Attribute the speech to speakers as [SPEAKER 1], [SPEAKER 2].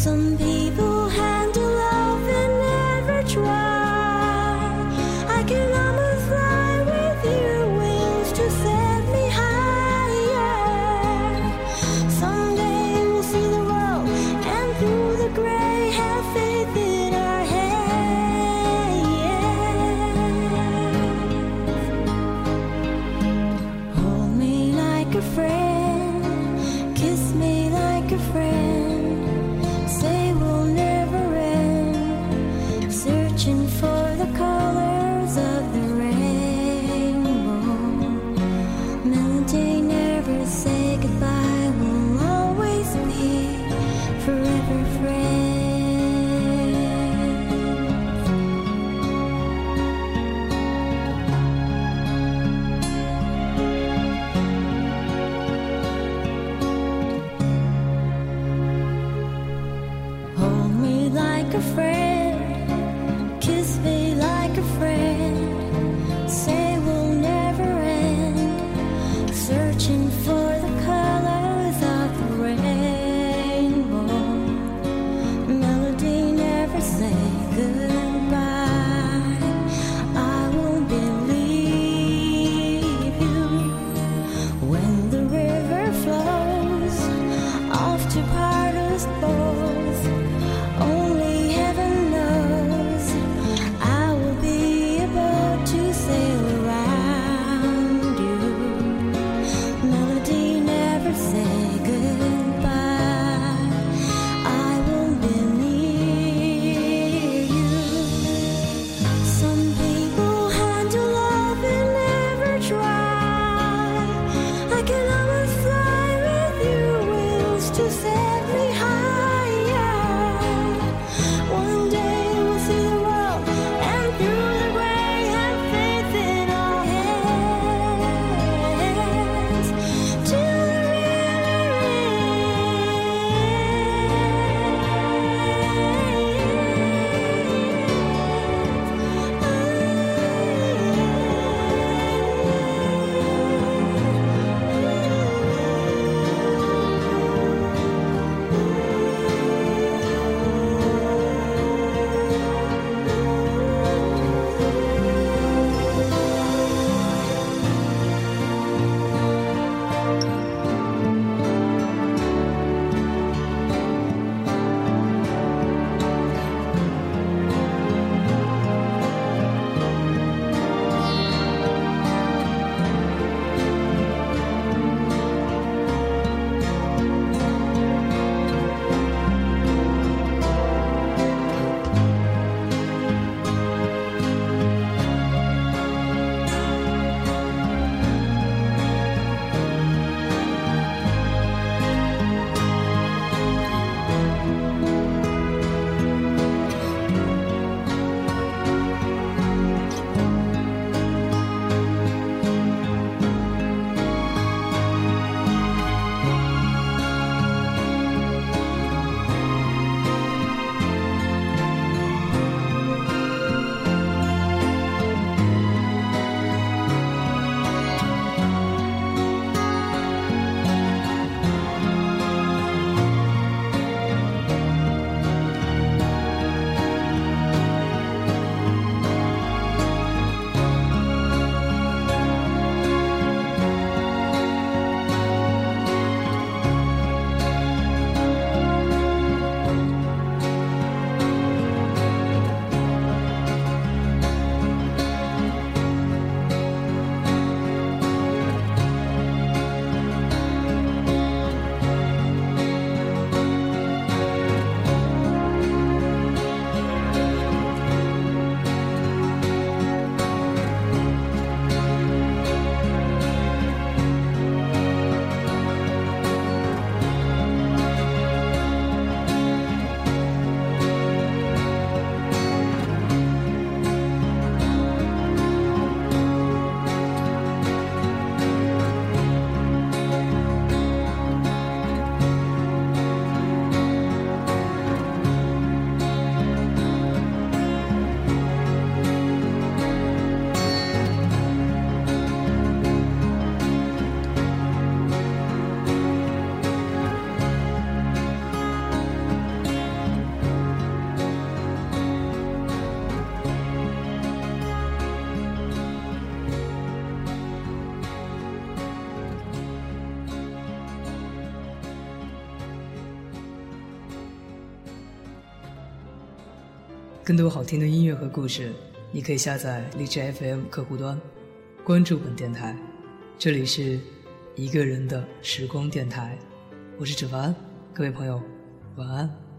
[SPEAKER 1] Some people handle love and never try. I can almost fly with your wings to set me higher. Someday we'll see the world and through the gray have faith in our hands. Hold me like a friend, kiss me to say
[SPEAKER 2] 更多好听的音乐和故事，你可以下载荔枝 FM 客户端，关注本电台。这里是一个人的时光电台，我是芷凡，各位朋友，晚安。